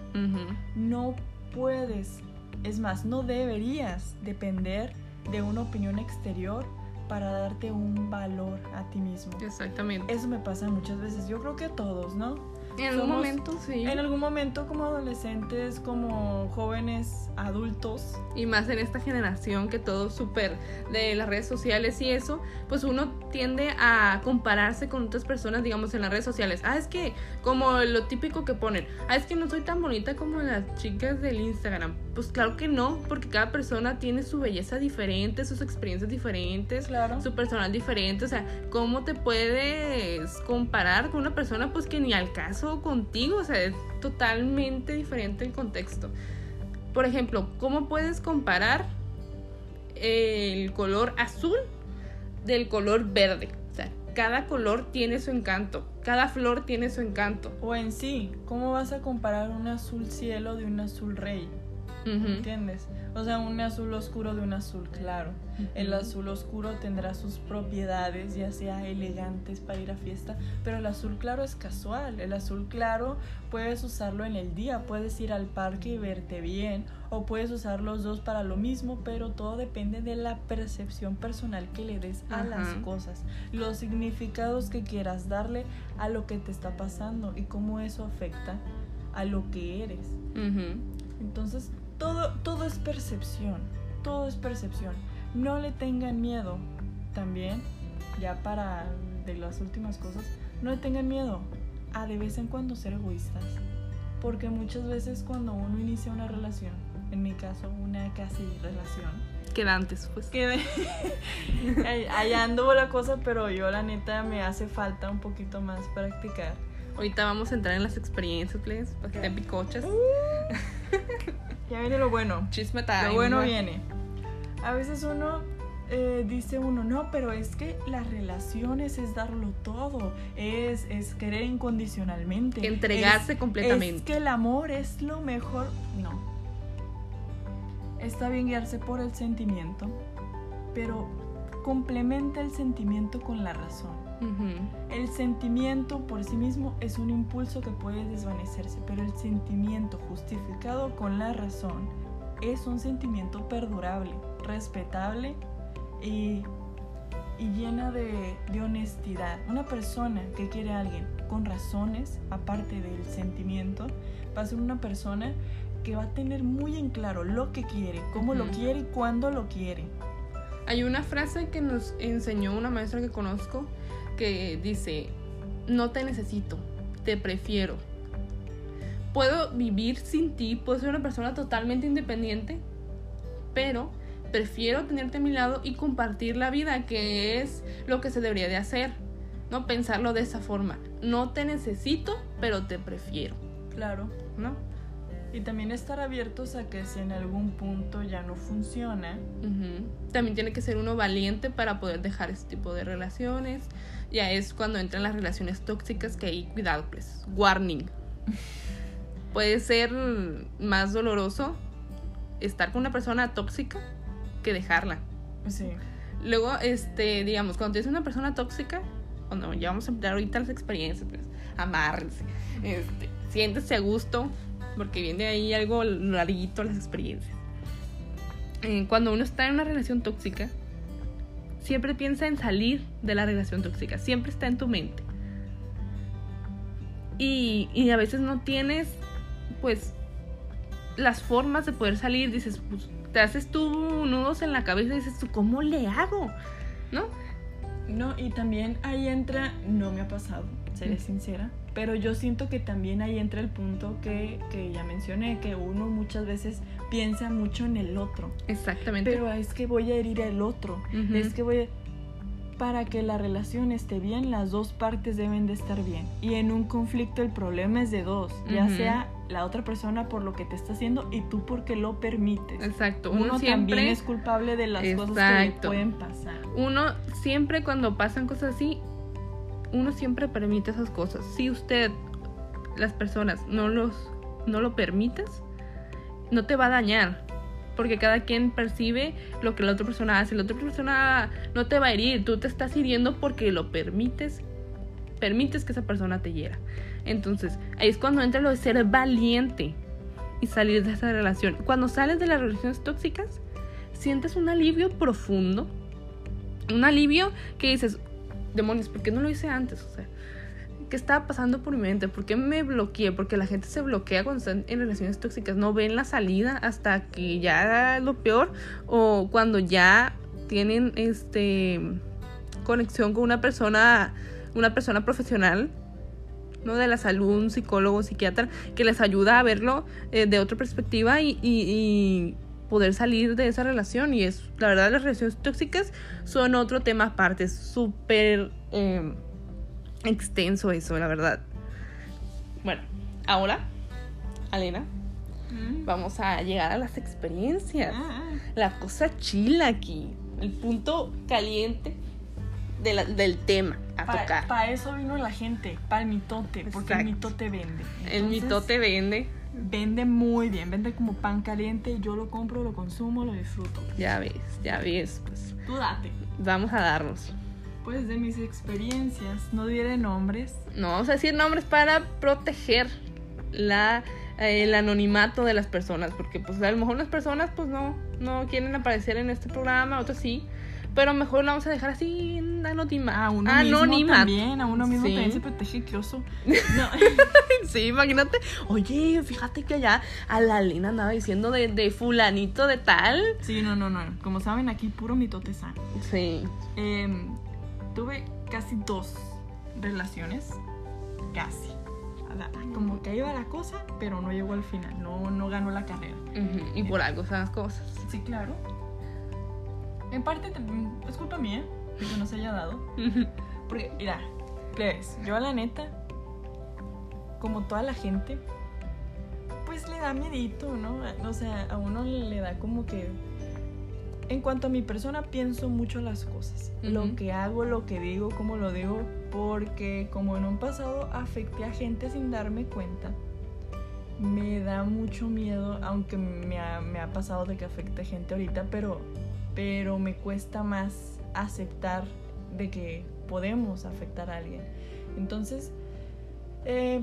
No puedes, es más, no deberías depender de una opinión exterior para darte un valor a ti mismo. Exactamente. Eso me pasa muchas veces, yo creo que a todos, ¿no? En algún somos- momento, sí. En algún momento como adolescentes, como jóvenes adultos, Y más en esta generación que todo súper de las redes sociales y eso, pues uno tiende a compararse con otras personas, digamos, en las redes sociales. Ah, es que, como lo típico que ponen, ah, es que no soy tan bonita como las chicas del Instagram. Pues claro que no, porque cada persona tiene su belleza diferente, sus experiencias diferentes, claro. su personal diferente. O sea, ¿cómo te puedes comparar con una persona pues que ni al caso contigo? O sea, es totalmente diferente el contexto. Por ejemplo, ¿cómo puedes comparar el color azul del color verde? O sea, cada color tiene su encanto, cada flor tiene su encanto. O en sí, ¿cómo vas a comparar un azul cielo de un azul rey? ¿Entiendes? O sea, un azul oscuro de un azul claro. El azul oscuro tendrá sus propiedades, ya sea elegantes para ir a fiesta, pero el azul claro es casual. El azul claro puedes usarlo en el día, puedes ir al parque y verte bien, o puedes usar los dos para lo mismo, pero todo depende de la percepción personal que le des a las cosas, los significados que quieras darle a lo que te está pasando y cómo eso afecta a lo que eres. Entonces, todo, todo es percepción, todo es percepción. No le tengan miedo también, ya para de las últimas cosas, no le tengan miedo a de vez en cuando ser egoístas. Porque muchas veces cuando uno inicia una relación, en mi caso una casi relación, Queda antes, pues. que de- ahí- allá anduvo la cosa, pero yo la neta me hace falta un poquito más practicar. Ahorita vamos a entrar en las experiencias, please, para que te picochas. Ya viene lo bueno. Chisme time. Lo bueno viene. A veces uno eh, dice uno, no, pero es que las relaciones es darlo todo, es, es querer incondicionalmente. Entregarse es- completamente. Es que el amor es lo mejor. No. Está bien guiarse por el sentimiento, pero complementa el sentimiento con la razón. El sentimiento por sí mismo es un impulso que puede desvanecerse, pero el sentimiento justificado con la razón es un sentimiento perdurable, respetable y, y llena de, de honestidad. Una persona que quiere a alguien con razones, aparte del sentimiento, va a ser una persona que va a tener muy en claro lo que quiere, cómo lo quiere y cuándo lo quiere. Hay una frase que nos enseñó una maestra que conozco que dice, no te necesito, te prefiero. Puedo vivir sin ti, puedo ser una persona totalmente independiente, pero prefiero tenerte a mi lado y compartir la vida, que es lo que se debería de hacer. No pensarlo de esa forma. No te necesito, pero te prefiero. Claro. ¿No? Y también estar abiertos a que si en algún punto ya no funciona. También tiene que ser uno valiente para poder dejar ese tipo de relaciones. Ya es cuando entran las relaciones tóxicas que hay cuidado, pues. Warning. Puede ser más doloroso estar con una persona tóxica que dejarla. Sí. Luego, este, digamos, cuando tienes una persona tóxica, cuando ya vamos a emplear ahorita las experiencias, pues, amárrense. Este, siéntese a gusto, porque viene ahí algo larguito las experiencias. Eh, cuando uno está en una relación tóxica, siempre piensa en salir de la relación tóxica, siempre está en tu mente. Y, y a veces no tienes, pues, las formas de poder salir, dices, pues, te haces tú nudos en la cabeza y dices tú, ¿cómo le hago? ¿No? No, y también ahí entra, no me ha pasado, seré Mm. sincera, pero yo siento que también ahí entra el punto que, que ya mencioné, que uno muchas veces piensa mucho en el otro. Exactamente. Pero es que voy a herir al otro, es que voy a... Para que la relación esté bien, las dos partes deben de estar bien. Y en un conflicto el problema es de dos, ya sea la otra persona por lo que te está haciendo y tú porque lo permites. Exacto. Uno, Uno, también es culpable de las cosas que le pueden pasar. uno siempre cuando pasan cosas así, uno siempre permite esas cosas. Si usted, las personas, no los, no lo permites, no te va a dañar. Porque cada quien percibe lo que la otra persona hace. La otra persona no te va a herir. Tú te estás hiriendo porque lo permites. Permites que esa persona te hiera. Entonces, ahí es cuando entra lo de ser valiente y salir de esa relación. Cuando sales de las relaciones tóxicas, sientes un alivio profundo. Un alivio que dices, demonios, ¿por qué no lo hice antes? O sea, ¿qué estaba pasando por mi mente? ¿Por qué me bloqueé? Porque la gente se bloquea cuando están en relaciones tóxicas. No ven la salida hasta que ya lo peor. O cuando ya tienen este conexión con una persona, una persona profesional. ¿no? de la salud, un psicólogo, un psiquiatra, que les ayuda a verlo eh, de otra perspectiva y, y- y poder salir de esa relación. Y es, la verdad, las relaciones tóxicas son otro tema aparte, es súper eh, extenso eso, la verdad. Bueno, ahora, Alena, vamos a llegar a las experiencias. Ah, ah. La cosa chila aquí, el punto caliente de la- del tema a Para tocar. eso vino la gente, para el mitote, porque el mitote vende. el mitote vende, Vende muy bien, vende como pan caliente. Yo lo compro, lo consumo, lo disfruto. ya ves, ya ves, pues Tú date. vamos a darnos. Pues de mis experiencias, no diré nombres. No vamos a decir nombres para proteger la, eh, el anonimato de las personas, porque pues a lo mejor las personas pues no, no quieren aparecer en este programa, otros sí, pero mejor la vamos a dejar así en anonimato. A uno mismo Anonimato. también, a uno mismo Sí. también se protege, qué oso. No, Sí, imagínate. Oye, fíjate que allá a la Lena andaba diciendo de, de fulanito de tal. sí, no, no, no. Como saben, aquí puro mitote sano. Sí. Em, tuve casi dos relaciones. Casi. La- Como que ahí va la cosa, pero no llegó al final. No, no ganó la carrera. Y por algo son las cosas. Sí, claro. En parte es culpa mía de que no se haya dado. Porque, mira, plebes, yo a la neta, como toda la gente, pues le da miedito, ¿no? O sea, a uno le da como que... En cuanto a mi persona, pienso mucho las cosas. Lo que hago, lo que digo, cómo lo digo, porque como en un pasado afecté a gente sin darme cuenta, me da mucho miedo, aunque me ha, me ha pasado de que afecte gente ahorita, pero, pero me cuesta más aceptar de que podemos afectar a alguien. Entonces, eh,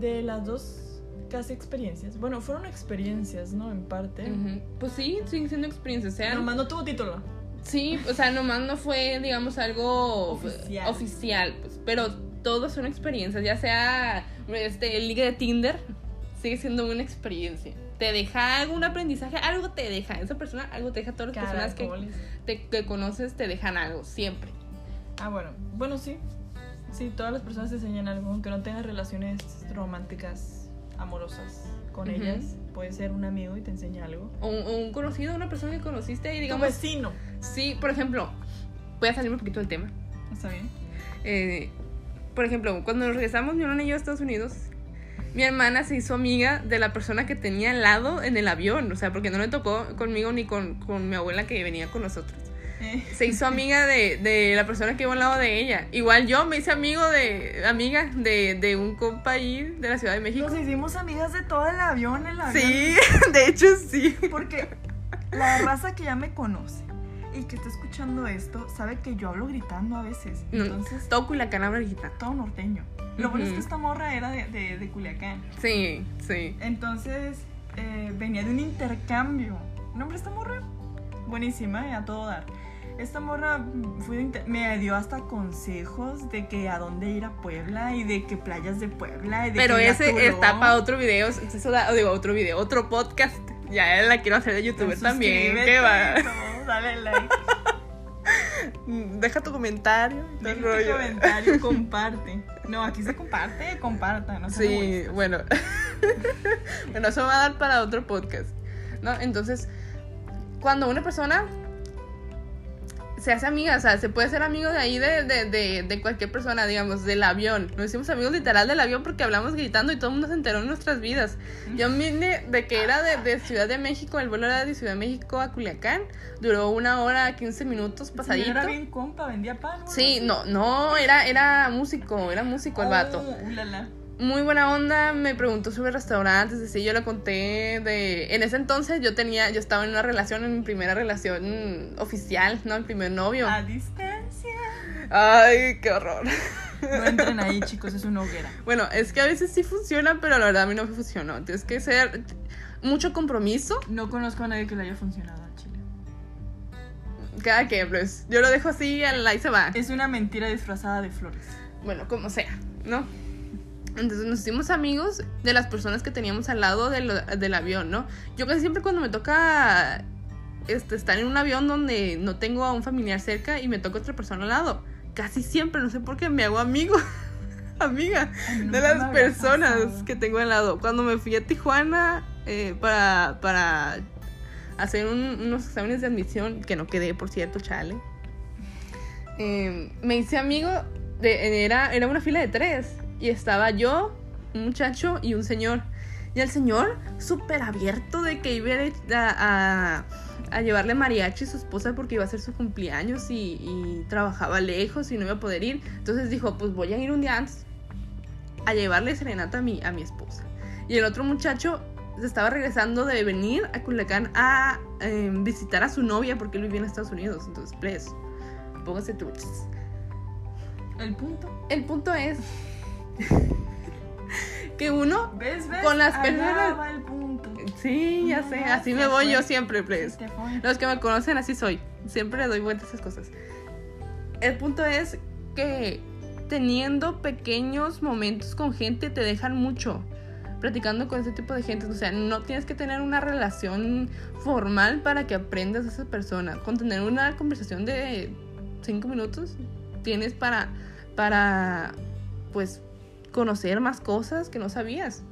de las dos casi experiencias, bueno, fueron experiencias, ¿no? En parte. Pues sí, siguen siendo experiencias. Sean, Nomás no tuvo título. Sí, o sea, nomás no fue, digamos, algo Oficial. oficial, pues, pero todos son experiencias, ya sea este liga de Tinder, sigue siendo una experiencia. Te deja algún aprendizaje, algo te deja. Esa persona algo te deja. Todas las personas que, te, que conoces te dejan algo, siempre. Ah, bueno. Bueno, sí. Sí, todas las personas te enseñan algo, aunque no tengas relaciones románticas amorosas con ellas. Puede ser un amigo y te enseña algo. O un, o un conocido, una persona que conociste y Tu digamos, vecino. sí, por ejemplo, voy a salir un poquito del tema. ¿Está bien? Eh, por ejemplo, cuando nos regresamos mi hermana y yo a Estados Unidos, mi hermana se hizo amiga de la persona que tenía al lado en el avión, o sea, porque no le tocó conmigo ni con, con mi abuela que venía con nosotros. Eh, Se hizo amiga de, de la persona que iba al lado de ella. Igual yo me hice amigo de, amiga de, de un compa ahí de la Ciudad de México. Nos hicimos amigas de todo el avión, el avión. Sí, de hecho sí. Porque la raza que ya me conoce y que está escuchando esto sabe que yo hablo gritando a veces. Entonces, todo Culiacán habla gitano. todo norteño. Lo bueno es que esta morra era de, de, de Culiacán. Sí, sí. Entonces, eh, venía de un intercambio. No, hombre, esta morra, buenísima, eh, a todo dar. Esta morra mm, fue me dio hasta consejos de que a dónde ir a Puebla y de que playas de Puebla. Y de Pero ese está para otro video. Eso da, digo, otro video, otro podcast. Ya la quiero hacer de youtuber también. Suscríbete, ¿Qué va? todo, dale like. Deja tu comentario. Deja tu rollo. comentario, comparte. No, aquí se comparte, comparta. No Sí, bueno. bueno, eso va a dar para otro podcast. ¿No? Entonces, cuando una persona se hace amiga, o sea, se puede ser amigo de ahí de, de, de, de cualquier persona, digamos, del avión. Nos hicimos amigos literal del avión porque hablamos gritando y todo el mundo se enteró en nuestras vidas. Yo vine de que era de, Ciudad de México, el vuelo era de Ciudad de México a Culiacán, duró una hora, 15 minutos pasadito. Era bien compa, vendía pan. Sí, no, no, era, era músico, era músico el vato. Oh. Muy buena onda, me preguntó sobre restaurantes, así yo le conté de... En ese entonces yo tenía, yo estaba en una relación, en mi primera relación oficial, ¿no? El primer novio. A distancia. Ay, qué horror. No entren ahí, chicos, es una hoguera. Bueno, es que a veces sí funciona, pero la verdad a mí no me funcionó. Tienes que ser mucho compromiso. No conozco a nadie que le haya funcionado a Chile. Cada que, pues, yo lo dejo así, al ahí se va. Es una mentira disfrazada de flores. bueno, como sea, ¿no? Entonces nos hicimos amigos de las personas que teníamos al lado del, del avión, ¿no? Yo casi siempre cuando me toca este, estar en un avión donde no tengo a un familiar cerca y me toca otra persona al lado, casi siempre, no sé por qué, me hago amigo, amiga de las personas pasado. que tengo al lado. Cuando me fui a Tijuana eh, para, para hacer un- unos exámenes de admisión, que no quedé, por cierto, chale, eh, me hice amigo, de, era, era una fila de tres, y estaba yo, un muchacho y un señor. Y el señor, súper abierto de que iba a, llevarle mariachi a su esposa porque iba a ser su cumpleaños y, y trabajaba lejos y no iba a poder ir. Entonces dijo, pues voy a ir un día antes a llevarle serenata a mi, a mi esposa. Y el otro muchacho se estaba regresando de venir a Culiacán a eh, visitar a su novia porque él vivía en Estados Unidos. Entonces, please, póngase truchas. El punto. El punto es que uno, ¿Ves, ves? Con las personas- va el punto. sí, ya No, sé, así me voy fue. yo siempre, fue. Los que me conocen así soy. Siempre le doy vueltas a esas cosas. El punto es que teniendo pequeños momentos con gente te dejan mucho. Platicando con ese tipo de gente. O sea, no tienes que tener una relación formal para que aprendas de esa persona. Con tener una conversación de cinco minutos, tienes para, para, pues, conocer más cosas que no sabías.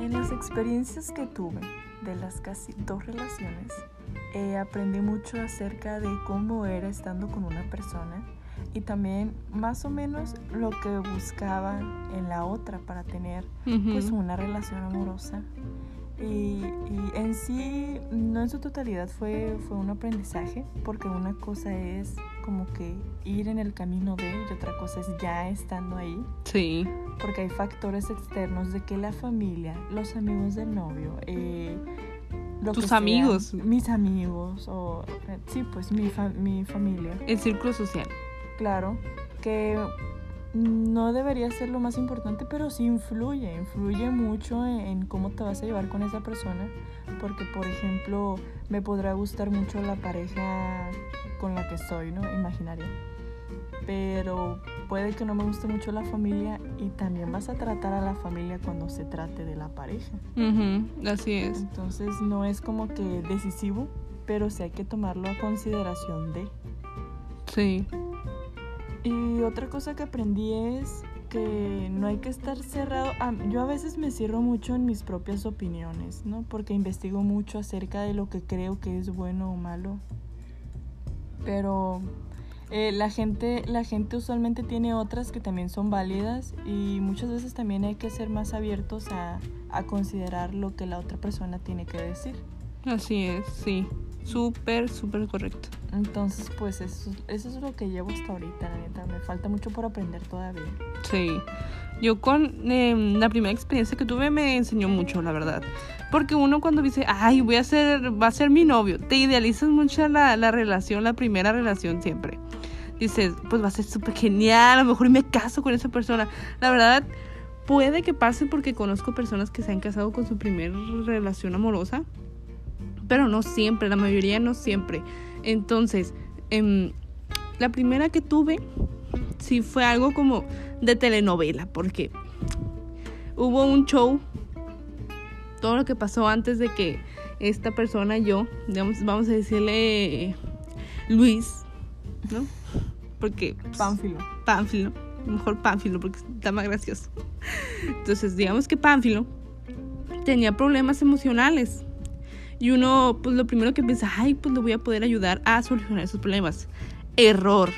En las experiencias que tuve de las casi dos relaciones, eh, aprendí mucho acerca de cómo era estando con una persona y también más o menos lo que buscaba en la otra para tener pues Ujú. una relación amorosa. Y, y en sí, no en su totalidad fue, fue un aprendizaje, porque una cosa es como que ir en el camino de y otra cosa es ya estando ahí, Sí. porque hay factores externos de que la familia, los amigos del novio, eh, lo Tus que amigos. mis amigos, o eh, sí, pues mi, fa- mi familia. El círculo social. Claro, que no debería ser lo más importante, pero sí influye, influye mucho en, en cómo te vas a llevar con esa persona, porque por ejemplo me podrá gustar mucho la pareja con la que estoy, ¿no? Imaginaria. Pero puede que no me guste mucho la familia y también vas a tratar a la familia cuando se trate de la pareja. Ujú, Así es. Entonces no es como que decisivo pero sí hay que tomarlo a consideración de. Sí. Y otra cosa que aprendí es que no hay que estar cerrado. yo a veces me cierro mucho en mis propias opiniones, ¿no? Porque investigo mucho acerca de lo que creo que es bueno o malo. Pero eh, la gente, la gente usualmente tiene otras que también son válidas y muchas veces también hay que ser más abiertos a, a considerar lo que la otra persona tiene que decir. Así es, sí. Súper, súper correcto. Entonces, pues eso, eso es lo que llevo hasta ahorita, la neta. Me falta mucho por aprender todavía. Sí. Yo con em, la primera experiencia que tuve me enseñó mucho, la verdad. Porque uno cuando dice, ay, voy a ser, va a ser mi novio, te idealizas mucho la, la relación, la primera relación siempre. Dices, pues va a ser súper genial, a lo mejor me caso con esa persona. La verdad, puede que pase porque conozco personas que se han casado con su primera relación amorosa, pero no siempre, la mayoría no siempre. Entonces, em, la primera que tuve, sí fue algo como de telenovela, porque hubo un show, todo lo que pasó antes de que esta persona, yo, digamos, vamos a decirle Luis, ¿no? Porque pues, Pánfilo. Pánfilo, mejor Pánfilo porque está más gracioso. Entonces, digamos que Pánfilo tenía problemas emocionales. Y uno, pues lo primero que piensa, ay, pues lo voy a poder ayudar a solucionar esos problemas. Error.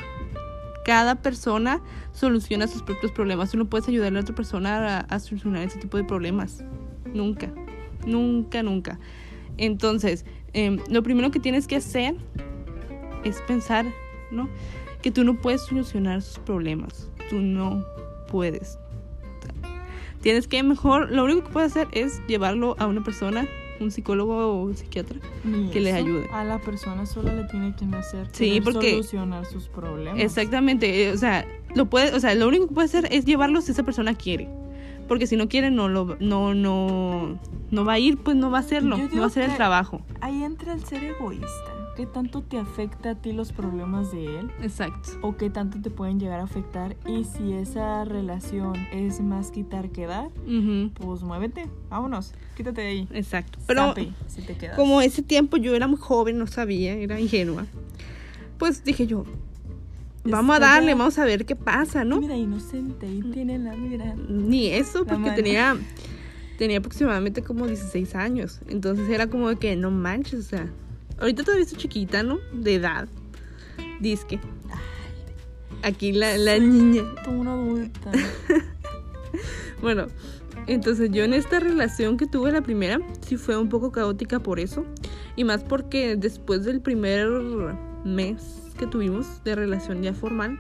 Cada persona soluciona sus propios problemas. Tú no puedes ayudarle a otra persona a, solucionar ese tipo de problemas. Nunca. Nunca, nunca. Entonces, em, lo primero que tienes que hacer es pensar, ¿no? Que tú no puedes solucionar sus problemas. Tú no puedes. Tienes que mejor, lo único que puedes hacer es llevarlo a una persona, un psicólogo o un psiquiatra. Ni Que les ayude. A la persona solo le tiene que nacer Sí, porque- solucionar sus problemas. Exactamente, eh, o sea, lo puede, o sea, lo único que puede hacer es llevarlo si esa persona quiere. Porque si no quiere, no lo, no, no, no va a ir, pues no va a hacerlo, no va a hacer el trabajo. Ahí entra el ser egoísta. ¿Qué tanto te afecta a ti los problemas de él? Exacto. ¿O qué tanto te pueden llegar a afectar? Y si esa relación es más quitar que dar, Ujú, pues muévete. Vámonos. Quítate de ahí. Exacto. Pero Zape, si te quedas. como ese tiempo yo era muy joven, no sabía, era ingenua, pues dije yo, vamos a darle, ya- vamos a ver qué pasa, ¿no? Mira, inocente. Y tiene la mira. Ni eso, La porque mano. tenía, tenía aproximadamente como 16 años. Entonces era como de que no manches, o sea, ahorita todavía estoy chiquita, ¿no? De edad. Disque. Aquí la, la niña. Una adulta. Bueno, entonces yo en esta relación que tuve la primera, sí fue un poco caótica por eso. Y más porque después del primer mes que tuvimos de relación ya formal,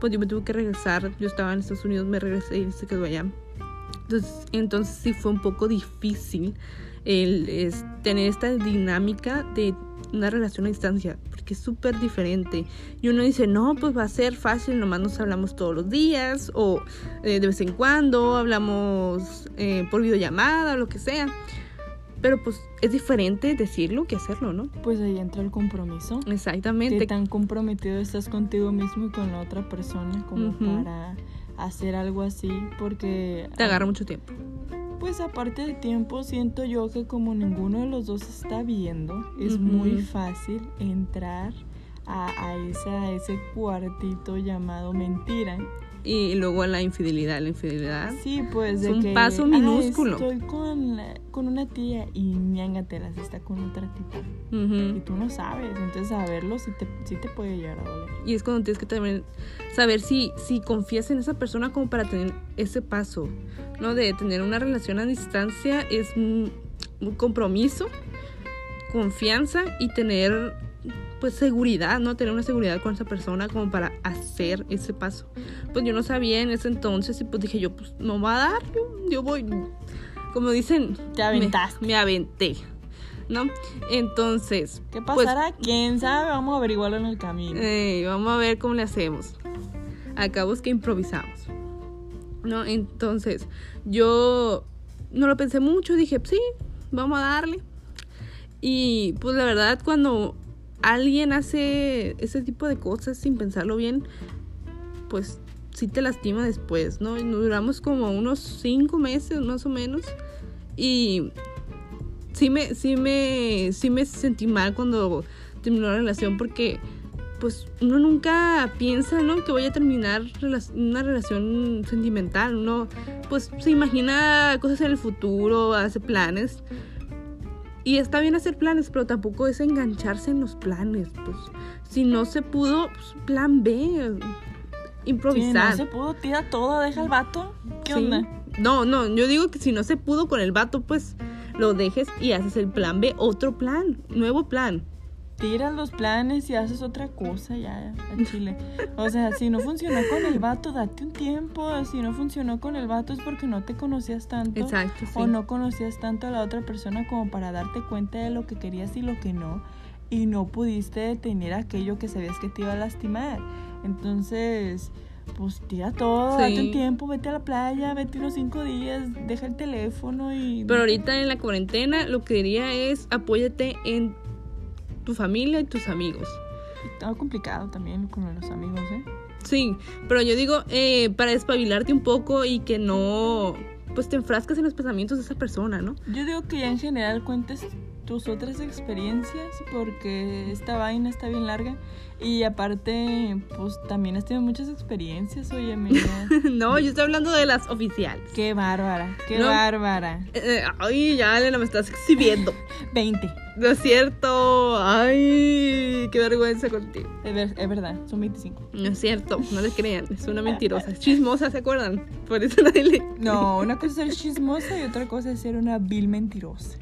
pues yo me tuve que regresar. Yo estaba en Estados Unidos, me regresé y se quedó allá. Entonces, entonces sí fue un poco difícil el es, tener esta dinámica de una relación a distancia, porque es súper diferente. Y uno dice, no, pues va a ser fácil, nomás nos hablamos todos los días, o eh, de vez en cuando hablamos eh, por videollamada, lo que sea. Pero pues es diferente decirlo que hacerlo, ¿no? Pues ahí entra el compromiso. ¿Qué Exactamente. tan comprometido estás contigo mismo y con la otra persona como para hacer algo así? Porque... Te agarra mucho tiempo. Pues aparte del tiempo, siento yo que como ninguno de los dos está viendo, es muy fácil entrar a, a esa, a ese cuartito llamado mentira. Y luego la infidelidad, la infidelidad. Sí, pues Es de un que, paso "Ah, minúsculo". estoy con, con una tía y ñángatelas, está con otra tita. Y tú no sabes, entonces saberlo sí te, sí te puede llegar a doler. Y es cuando tienes que también saber si, si confías en esa persona como para tener ese paso, ¿no? De tener una relación a distancia es un, un compromiso, confianza y tener pues seguridad, ¿no? Tener una seguridad con esa persona como para hacer ese paso. Pues yo no sabía en ese entonces y pues dije yo, pues no va a dar, yo, yo voy, como dicen, Te aventaste. Me, me aventé, ¿no? Entonces, ¿Qué pues, pasará? ¿Quién sabe? Vamos a averiguarlo en el camino. eh, vamos a ver cómo le hacemos. Acabamos que improvisamos. ¿No? Entonces, yo no lo pensé mucho, dije, sí, vamos a darle. Y pues la verdad, cuando alguien hace ese tipo de cosas sin pensarlo bien, pues sí te lastima después, ¿no? Y duramos como unos cinco meses más o menos. Y sí me, sí me, sí me sentí mal cuando terminó la relación porque pues uno nunca piensa, ¿no? Que voy a terminar una relación sentimental. Uno pues se imagina cosas en el futuro, hace planes. Y está bien hacer planes, pero tampoco es engancharse en los planes. Pues si no se pudo, pues plan B. Improvisar. Si no se pudo, tira todo, deja el vato. ¿Qué onda? No, no, yo digo que si no se pudo con el vato, pues lo dejes y haces el plan B, otro plan, nuevo plan tiras los planes y haces otra cosa ya en Chile. O sea, si no funcionó con el vato, date un tiempo. Si no funcionó con el vato es porque no te conocías tanto. Exacto, O no conocías tanto a la otra persona como para darte cuenta de lo que querías y lo que no. Y no pudiste detener aquello que sabías que te iba a lastimar. Entonces, pues tira todo, date un tiempo, vete a la playa, vete unos cinco días, deja el teléfono y... Pero ahorita en la cuarentena lo que diría es apóyate en tu familia y tus amigos. Estaba complicado también con los amigos, ¿eh? Sí, pero yo digo, eh, para despabilarte un poco y que no, pues te enfrascas en los pensamientos de esa persona, ¿no? Yo digo que ya en general cuentes tus otras experiencias porque esta vaina está bien larga y aparte pues también has tenido muchas experiencias, oye amiga. no, yo estoy hablando de las oficiales. Qué bárbara, qué bárbara. Eh, eh, ay, ya Elena me estás exhibiendo. 20. No es cierto. Ay, qué vergüenza contigo. Es, verdad, son 25. No es cierto, no le crean, es una mentirosa. Es chismosa, ¿se acuerdan? Por eso nadie le... No, una cosa es ser chismosa y otra cosa es ser una vil mentirosa.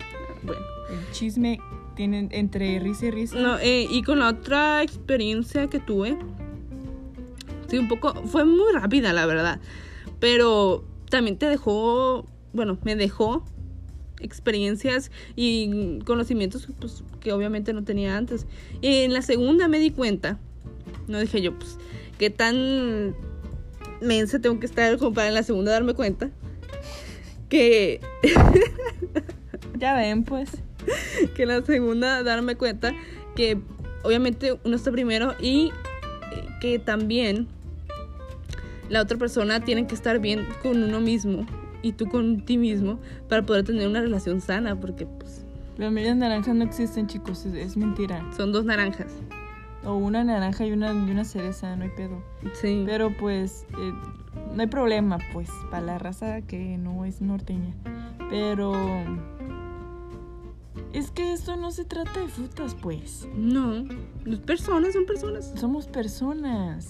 Bueno. El chisme tiene entre risa y risa. No, eh, y con la otra experiencia que tuve, sí, un poco, fue muy rápida, la verdad. Pero también te dejó, bueno, me dejó experiencias y conocimientos pues, que obviamente no tenía antes. Y en la segunda me di cuenta, no dije yo, pues, qué tan mensa tengo que estar como para en la segunda darme cuenta que Ya ven, pues. que la segunda darme cuenta que obviamente uno está primero y eh, que también la otra persona tiene que estar bien con uno mismo y tú con ti mismo para poder tener una relación sana, porque pues... Las medias naranjas no existen, chicos, es, mentira. Son dos naranjas. O una naranja y una, y una cereza, no hay pedo. Sí. Pero pues, eh, no hay problema, pues, para la raza que no es norteña. Pero es que esto no se trata de frutas, pues. No, las personas son personas. Somos personas.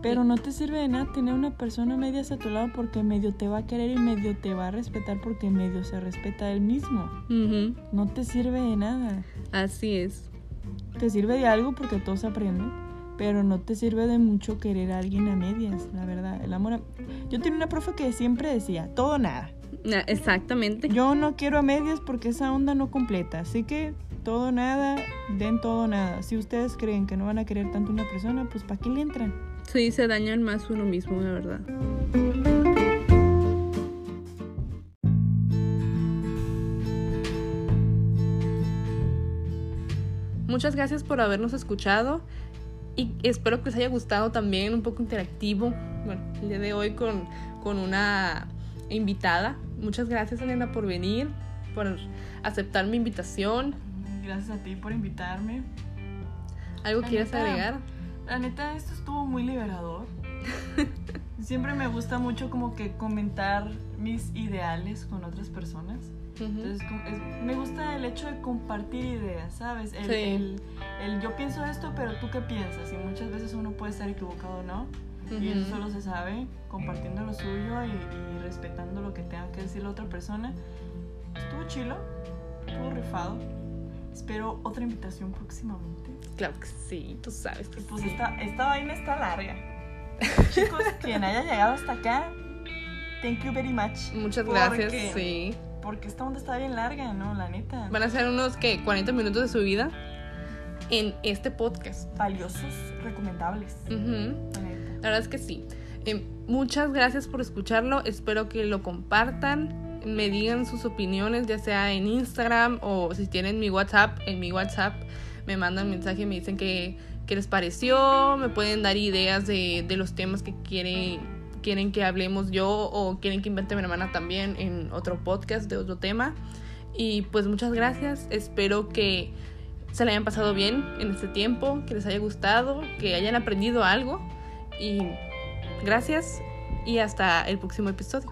Pero no te sirve de nada tener una persona media a tu lado porque medio te va a querer y medio te va a respetar porque medio se respeta él mismo. No te sirve de nada. Así es. Te sirve de algo porque todo se aprende, pero no te sirve de mucho querer a alguien a medias, la verdad. El amor. Yo tenía una profe que siempre decía, todo nada. Exactamente. Yo no quiero a medias porque esa onda no completa. Así que todo nada, den todo nada. Si ustedes creen que no van a querer tanto una persona, pues ¿para qué le entran? Sí, se dañan más uno mismo, la verdad. Muchas gracias por habernos escuchado y espero que les haya gustado también, un poco interactivo. Bueno, el día de hoy con, con una invitada. Muchas gracias, Elena, por venir, por aceptar mi invitación. Gracias a ti por invitarme. ¿Algo quieres agregar? La neta, esto estuvo muy liberador. Siempre me gusta mucho como que comentar mis ideales con otras personas. Entonces, me gusta el hecho de compartir ideas, ¿sabes? El, el, el, yo pienso esto, pero tú qué piensas. Y muchas veces uno puede estar equivocado, ¿no? Y eso solo se sabe compartiendo lo suyo y, respetando lo que tenga que decir la otra persona. Estuvo chilo, estuvo rifado. Espero otra invitación próximamente. Claro que sí, tú sabes que pues Esta, esta vaina está larga. Chicos, quien haya llegado hasta acá, thank you very much. Muchas gracias, sí. Porque esta onda está bien larga, ¿no? La neta. Van a ser unos, que 40 minutos de su vida en este podcast. Valiosos, recomendables. La verdad es que sí. Eh, muchas gracias por escucharlo. Espero que lo compartan. Me digan sus opiniones, ya sea en Instagram o si tienen mi WhatsApp. En mi WhatsApp me mandan mensaje y me dicen que, qué les pareció. Me pueden dar ideas de, de los temas que quieren, quieren que hablemos yo o quieren que invente mi hermana también en otro podcast de otro tema. Y pues muchas gracias. Espero que se le hayan pasado bien en este tiempo, que les haya gustado, que hayan aprendido algo. Y gracias y hasta el próximo episodio.